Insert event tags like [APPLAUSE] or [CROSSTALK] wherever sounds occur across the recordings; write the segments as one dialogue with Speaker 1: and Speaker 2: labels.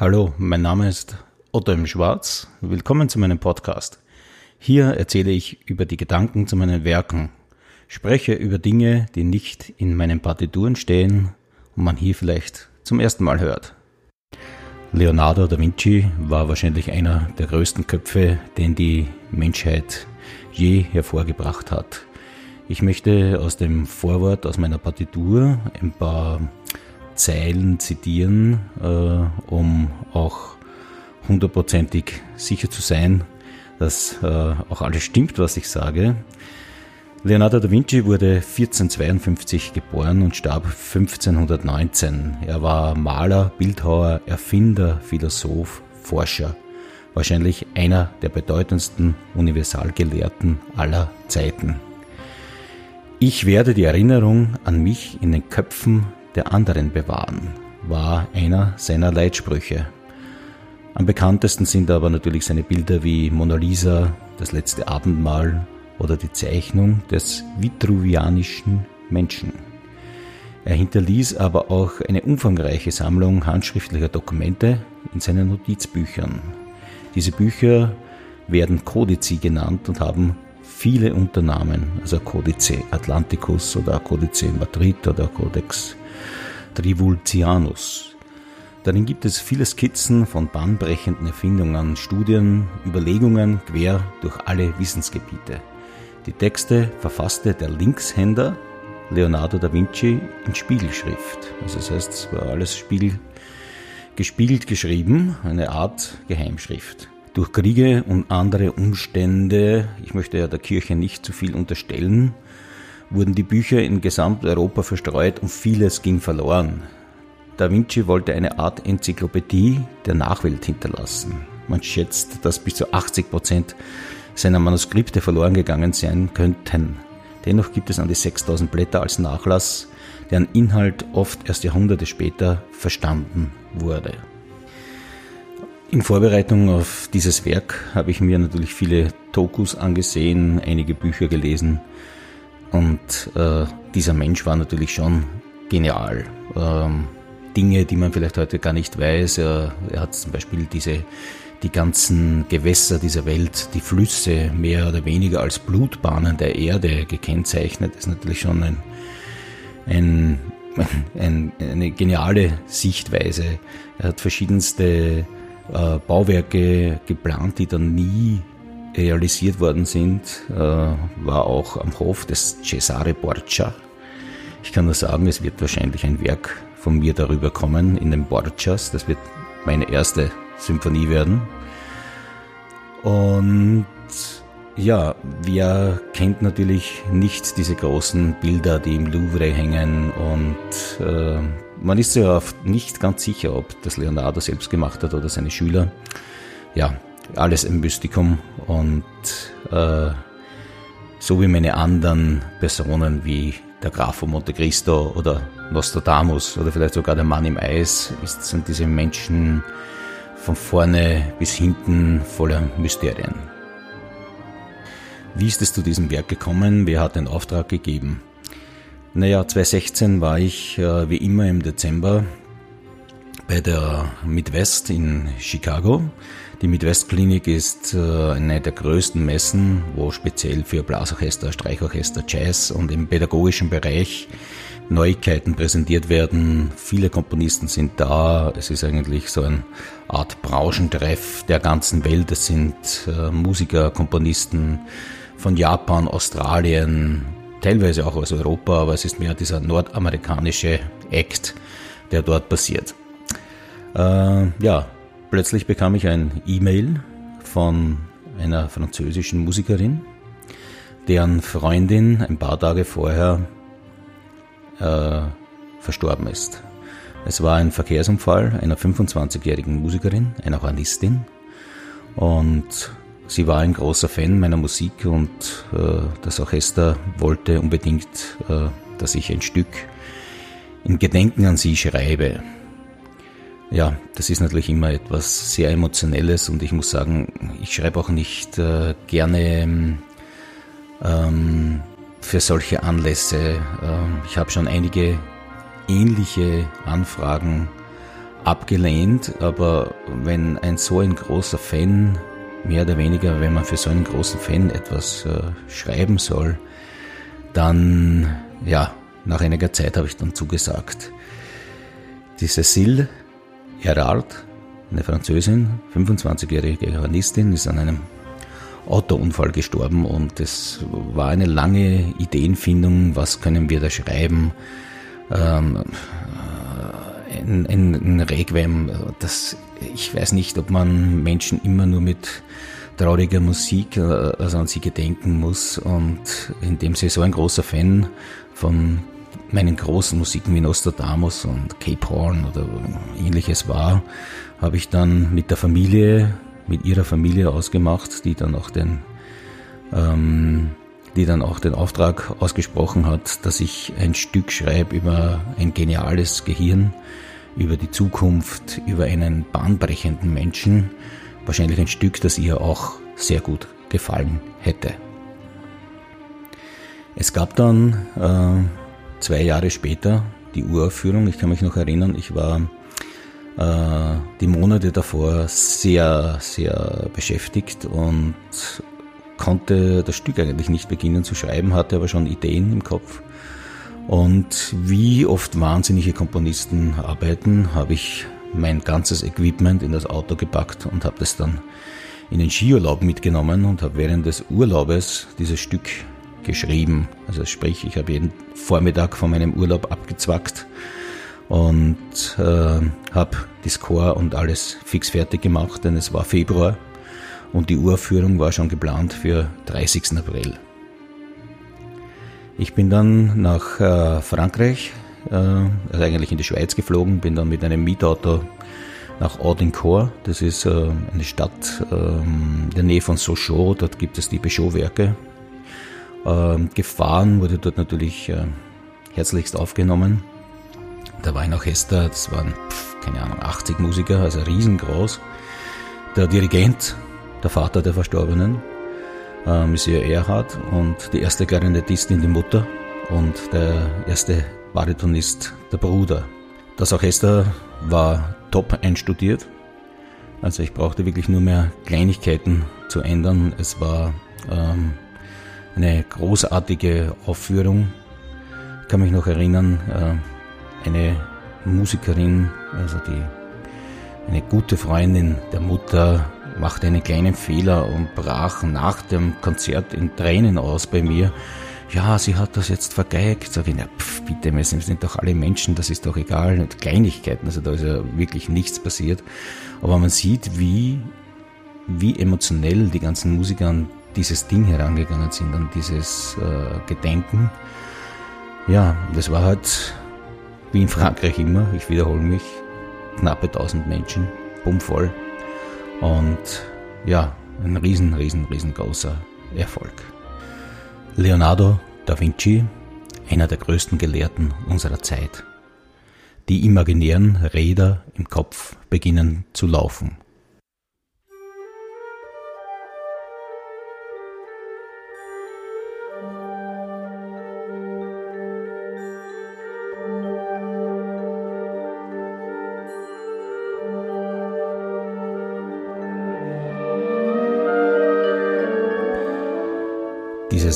Speaker 1: Hallo, mein Name ist Otto im Schwarz. Willkommen zu meinem Podcast. Hier erzähle ich über die Gedanken zu meinen Werken, spreche über Dinge, die nicht in meinen Partituren stehen und man hier vielleicht zum ersten Mal hört. Leonardo da Vinci war wahrscheinlich einer der größten Köpfe, den die Menschheit je hervorgebracht hat. Ich möchte aus dem Vorwort aus meiner Partitur ein paar Zeilen zitieren, äh, um auch hundertprozentig sicher zu sein, dass äh, auch alles stimmt, was ich sage. Leonardo da Vinci wurde 1452 geboren und starb 1519. Er war Maler, Bildhauer, Erfinder, Philosoph, Forscher. Wahrscheinlich einer der bedeutendsten Universalgelehrten aller Zeiten. Ich werde die Erinnerung an mich in den Köpfen der anderen bewahren, war einer seiner Leitsprüche. Am bekanntesten sind aber natürlich seine Bilder wie Mona Lisa, das letzte Abendmahl oder die Zeichnung des vitruvianischen Menschen. Er hinterließ aber auch eine umfangreiche Sammlung handschriftlicher Dokumente in seinen Notizbüchern. Diese Bücher werden Codici genannt und haben viele Unternamen, also Codice Atlanticus oder Codice Madrid oder Codex Trivulcianus. Darin gibt es viele Skizzen von bahnbrechenden Erfindungen, Studien, Überlegungen quer durch alle Wissensgebiete. Die Texte verfasste der Linkshänder Leonardo da Vinci in Spiegelschrift. Also das heißt, es war alles Spiegel, gespiegelt geschrieben, eine Art Geheimschrift. Durch Kriege und andere Umstände, ich möchte ja der Kirche nicht zu viel unterstellen, wurden die Bücher in Gesamteuropa verstreut und vieles ging verloren. Da Vinci wollte eine Art Enzyklopädie der Nachwelt hinterlassen. Man schätzt, dass bis zu 80 Prozent seiner Manuskripte verloren gegangen sein könnten. Dennoch gibt es an die 6000 Blätter als Nachlass, deren Inhalt oft erst Jahrhunderte später verstanden wurde. In Vorbereitung auf dieses Werk habe ich mir natürlich viele Tokus angesehen, einige Bücher gelesen und äh, dieser Mensch war natürlich schon genial. Ähm, Dinge, die man vielleicht heute gar nicht weiß. Er, er hat zum Beispiel diese, die ganzen Gewässer dieser Welt, die Flüsse mehr oder weniger als Blutbahnen der Erde gekennzeichnet. Das ist natürlich schon ein, ein, [LAUGHS] ein, eine geniale Sichtweise. Er hat verschiedenste äh, Bauwerke geplant, die dann nie realisiert worden sind, äh, war auch am Hof des Cesare Borgia. Ich kann nur sagen, es wird wahrscheinlich ein Werk von mir darüber kommen in den Borgias. Das wird meine erste Symphonie werden. Und ja, wer kennt natürlich nicht diese großen Bilder, die im Louvre hängen und äh, man ist sich oft nicht ganz sicher, ob das Leonardo selbst gemacht hat oder seine Schüler. Ja, alles ein Mystikum und äh, so wie meine anderen Personen wie der Graf von Monte Cristo oder Nostradamus oder vielleicht sogar der Mann im Eis ist, sind diese Menschen von vorne bis hinten voller Mysterien. Wie ist es zu diesem Werk gekommen? Wer hat den Auftrag gegeben? Naja, 2016 war ich äh, wie immer im Dezember bei der Midwest in Chicago. Die Midwest Klinik ist äh, eine der größten Messen, wo speziell für Blasorchester, Streichorchester, Jazz und im pädagogischen Bereich Neuigkeiten präsentiert werden. Viele Komponisten sind da. Es ist eigentlich so eine Art Branchentreff der ganzen Welt. Es sind äh, Musiker, Komponisten von Japan, Australien, teilweise auch aus Europa, aber es ist mehr dieser nordamerikanische Act, der dort passiert. Äh, ja, plötzlich bekam ich ein E-Mail von einer französischen Musikerin, deren Freundin ein paar Tage vorher äh, verstorben ist. Es war ein Verkehrsunfall einer 25-jährigen Musikerin, einer Hornistin. Und sie war ein großer Fan meiner Musik und äh, das Orchester wollte unbedingt, äh, dass ich ein Stück in Gedenken an sie schreibe. Ja, das ist natürlich immer etwas sehr Emotionelles und ich muss sagen, ich schreibe auch nicht äh, gerne ähm, für solche Anlässe. Ähm, ich habe schon einige ähnliche Anfragen abgelehnt, aber wenn ein so ein großer Fan, mehr oder weniger, wenn man für so einen großen Fan etwas äh, schreiben soll, dann, ja, nach einiger Zeit habe ich dann zugesagt. Die Cécile Erard, eine Französin, 25-jährige Germanistin, ist an einem Autounfall gestorben und es war eine lange Ideenfindung, was können wir da schreiben. Ähm, ein, ein, ein Requiem, das, ich weiß nicht, ob man Menschen immer nur mit trauriger Musik äh, also an sie gedenken muss und indem sie so ein großer Fan von meinen großen Musiken wie Nostradamus und Cape Horn oder ähnliches war, habe ich dann mit der Familie, mit ihrer Familie ausgemacht, die dann auch den, ähm, die dann auch den Auftrag ausgesprochen hat, dass ich ein Stück schreibe über ein geniales Gehirn, über die Zukunft, über einen bahnbrechenden Menschen. Wahrscheinlich ein Stück, das ihr auch sehr gut gefallen hätte. Es gab dann äh, zwei Jahre später die Uraufführung. Ich kann mich noch erinnern, ich war äh, die Monate davor sehr, sehr beschäftigt und konnte das Stück eigentlich nicht beginnen zu schreiben, hatte aber schon Ideen im Kopf. Und wie oft wahnsinnige Komponisten arbeiten, habe ich mein ganzes Equipment in das Auto gepackt und habe das dann in den Skiurlaub mitgenommen und habe während des Urlaubes dieses Stück geschrieben. Also sprich, ich habe jeden Vormittag von meinem Urlaub abgezwackt und äh, habe die Score und alles fix fertig gemacht, denn es war Februar und die Uraufführung war schon geplant für 30. April. Ich bin dann nach äh, Frankreich, äh, also eigentlich in die Schweiz geflogen, bin dann mit einem Mietauto nach Audincourt. Das ist äh, eine Stadt ähm, in der Nähe von Sochaux. Dort gibt es die Peugeot-Werke. Ähm, gefahren wurde dort natürlich äh, herzlichst aufgenommen. Da war ein Orchester, das waren, pf, keine Ahnung, 80 Musiker, also riesengroß. Der Dirigent, der Vater der Verstorbenen, äh, Monsieur Erhard und die erste Klarinettistin, die Mutter und der erste Baritonist, der Bruder. Das Orchester war top einstudiert. Also ich brauchte wirklich nur mehr Kleinigkeiten zu ändern. Es war ähm, eine großartige Aufführung. Ich kann mich noch erinnern, äh, eine Musikerin, also die eine gute Freundin der Mutter machte einen kleinen Fehler und brach nach dem Konzert in Tränen aus bei mir ja, sie hat das jetzt vergeigt. Sag ich, na, pf, bitte, wir sind doch alle Menschen, das ist doch egal. Und Kleinigkeiten, also da ist ja wirklich nichts passiert. Aber man sieht, wie, wie emotionell die ganzen Musiker an dieses Ding herangegangen sind, an dieses äh, Gedenken. Ja, das war halt wie in Frankreich immer, ich wiederhole mich, knappe 1000 Menschen, bummvoll. Und ja, ein riesen, riesen, riesengroßer Erfolg. Leonardo da Vinci, einer der größten Gelehrten unserer Zeit. Die imaginären Räder im Kopf beginnen zu laufen.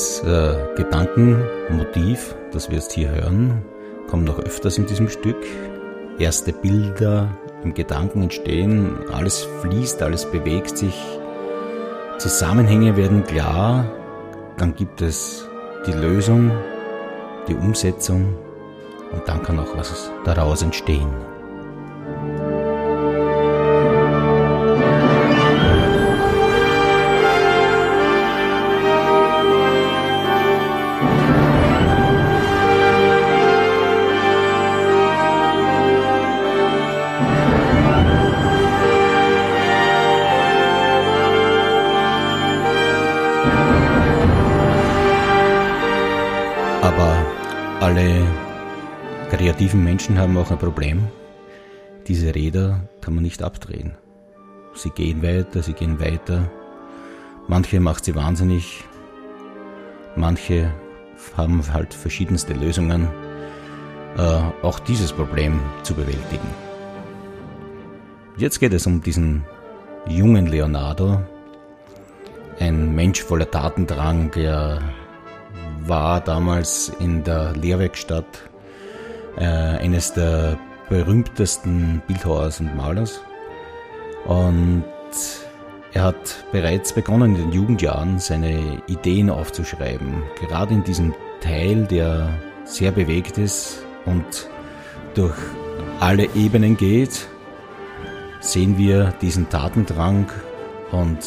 Speaker 1: Dieses äh, Gedankenmotiv, das wir jetzt hier hören, kommt noch öfters in diesem Stück. Erste Bilder im Gedanken entstehen, alles fließt, alles bewegt sich, Zusammenhänge werden klar, dann gibt es die Lösung, die Umsetzung und dann kann auch was daraus entstehen. Alle kreativen Menschen haben auch ein Problem. Diese Räder kann man nicht abdrehen. Sie gehen weiter, sie gehen weiter. Manche macht sie wahnsinnig. Manche haben halt verschiedenste Lösungen, äh, auch dieses Problem zu bewältigen. jetzt geht es um diesen jungen Leonardo, ein Mensch voller Tatendrang, der war damals in der Lehrwerkstatt äh, eines der berühmtesten Bildhauers und Malers. Und er hat bereits begonnen in den Jugendjahren seine Ideen aufzuschreiben, gerade in diesem Teil, der sehr bewegt ist und durch alle Ebenen geht, sehen wir diesen Tatendrang und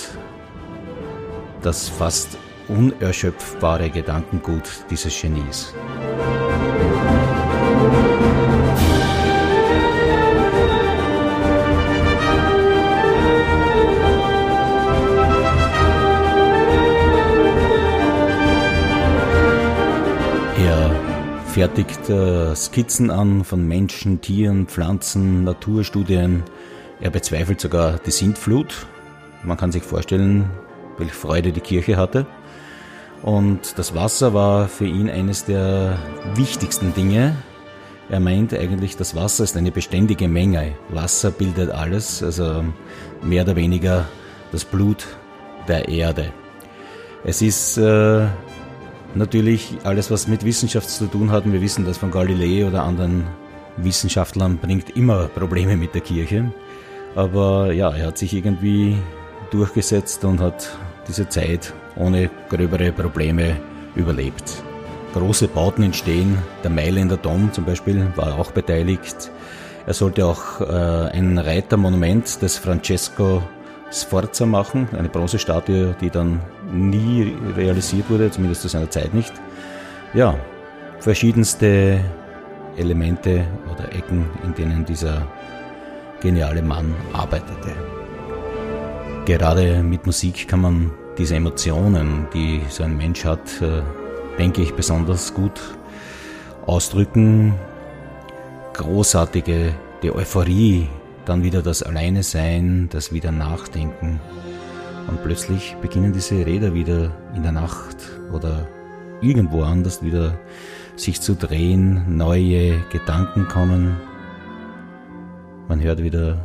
Speaker 1: das fast unerschöpfbare Gedankengut dieses Genies. fertigt äh, Skizzen an von Menschen, Tieren, Pflanzen, Naturstudien. Er bezweifelt sogar die Sintflut. Man kann sich vorstellen, welche Freude die Kirche hatte. Und das Wasser war für ihn eines der wichtigsten Dinge. Er meint eigentlich, das Wasser ist eine beständige Menge. Wasser bildet alles, also mehr oder weniger das Blut der Erde. Es ist äh, Natürlich alles, was mit Wissenschaft zu tun hat, wir wissen das von Galilei oder anderen Wissenschaftlern, bringt immer Probleme mit der Kirche. Aber ja, er hat sich irgendwie durchgesetzt und hat diese Zeit ohne gröbere Probleme überlebt. Große Bauten entstehen, der Mailänder Dom zum Beispiel war auch beteiligt. Er sollte auch äh, ein Reitermonument des Francesco Sforza machen, eine Bronzestatue, die dann nie realisiert wurde, zumindest zu seiner Zeit nicht. Ja, verschiedenste Elemente oder Ecken, in denen dieser geniale Mann arbeitete. Gerade mit Musik kann man diese Emotionen, die so ein Mensch hat, äh, denke ich, besonders gut ausdrücken. Großartige, die Euphorie, dann wieder das Alleine sein, das wieder Nachdenken. Und plötzlich beginnen diese Räder wieder in der Nacht oder irgendwo anders wieder sich zu drehen, neue Gedanken kommen. Man hört wieder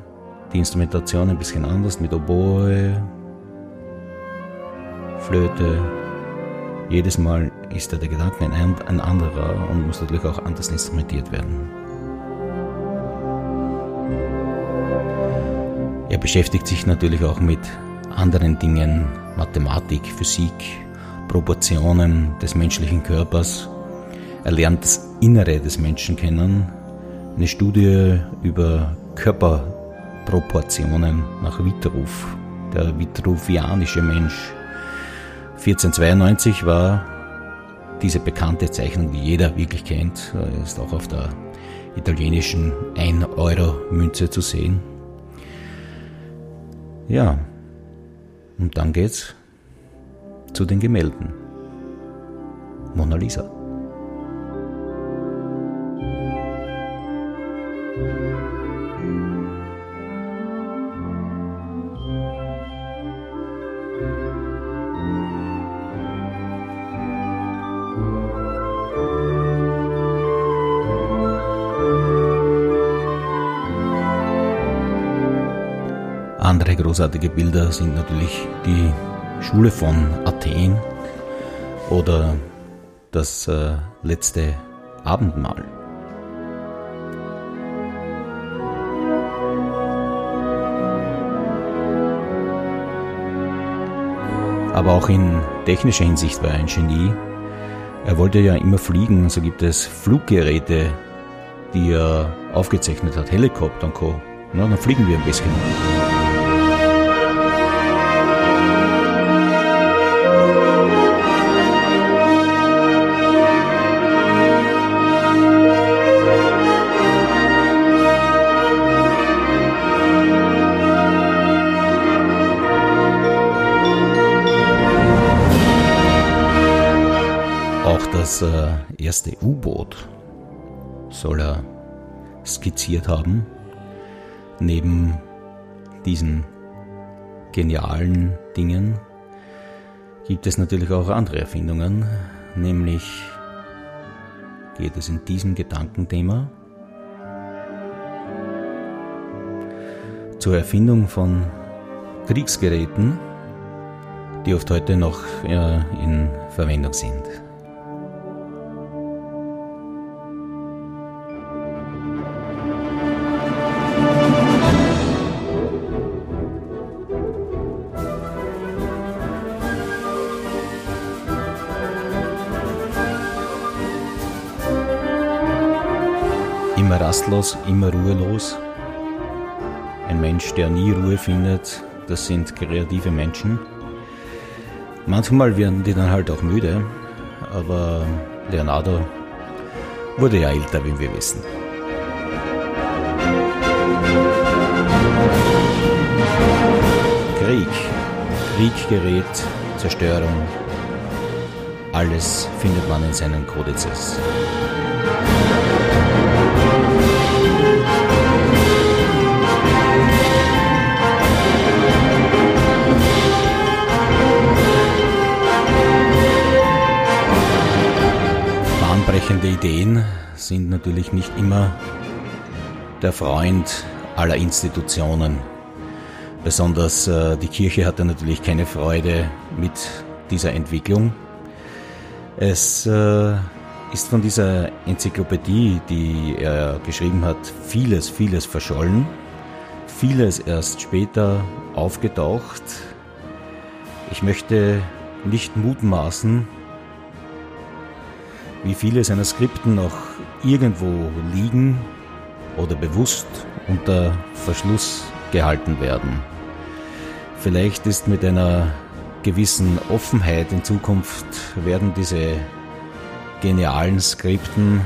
Speaker 1: die Instrumentation ein bisschen anders mit Oboe, Flöte. Jedes Mal ist da der Gedanke ein, ein anderer und muss natürlich auch anders instrumentiert werden. Er beschäftigt sich natürlich auch mit anderen Dingen, Mathematik, Physik, Proportionen des menschlichen Körpers. Er lernt das Innere des Menschen kennen. Eine Studie über Körperproportionen nach Vitruv, der vitruvianische Mensch. 1492 war diese bekannte Zeichnung, die jeder wirklich kennt, ist auch auf der italienischen 1-Euro-Münze zu sehen. Ja, und dann geht's zu den Gemälden. Mona Lisa. Andere großartige Bilder sind natürlich die Schule von Athen oder das äh, letzte Abendmahl. Aber auch in technischer Hinsicht war er ein Genie. Er wollte ja immer fliegen, so gibt es Fluggeräte, die er aufgezeichnet hat, Helikopter und Co. Na, dann fliegen wir ein bisschen. Das äh, erste U-Boot soll er skizziert haben. Neben diesen genialen Dingen gibt es natürlich auch andere Erfindungen, nämlich geht es in diesem Gedankenthema zur Erfindung von Kriegsgeräten, die oft heute noch äh, in Verwendung sind. Immer rastlos, immer ruhelos. Ein Mensch, der nie Ruhe findet, das sind kreative Menschen. Manchmal werden die dann halt auch müde, aber Leonardo wurde ja älter, wie wir wissen. Krieg, Krieggerät, Zerstörung, alles findet man in seinen Kodizes. Ideen sind natürlich nicht immer der Freund aller Institutionen. Besonders äh, die Kirche hatte natürlich keine Freude mit dieser Entwicklung. Es äh, ist von dieser Enzyklopädie, die er geschrieben hat, vieles, vieles verschollen, vieles erst später aufgetaucht. Ich möchte nicht mutmaßen, wie viele seiner Skripten noch irgendwo liegen oder bewusst unter Verschluss gehalten werden. Vielleicht ist mit einer gewissen Offenheit in Zukunft werden diese genialen Skripten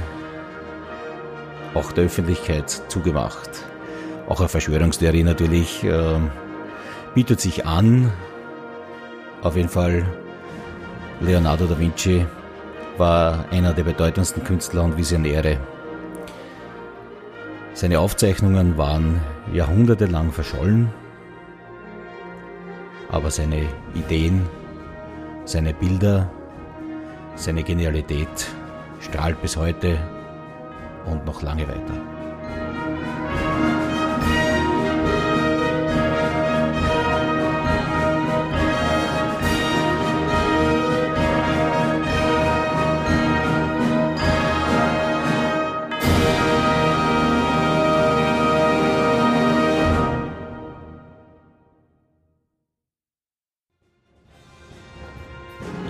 Speaker 1: auch der Öffentlichkeit zugemacht. Auch eine Verschwörungstheorie natürlich äh, bietet sich an. Auf jeden Fall Leonardo da Vinci war einer der bedeutendsten Künstler und Visionäre. Seine Aufzeichnungen waren jahrhundertelang verschollen, aber seine Ideen, seine Bilder, seine Genialität strahlt bis heute und noch lange weiter.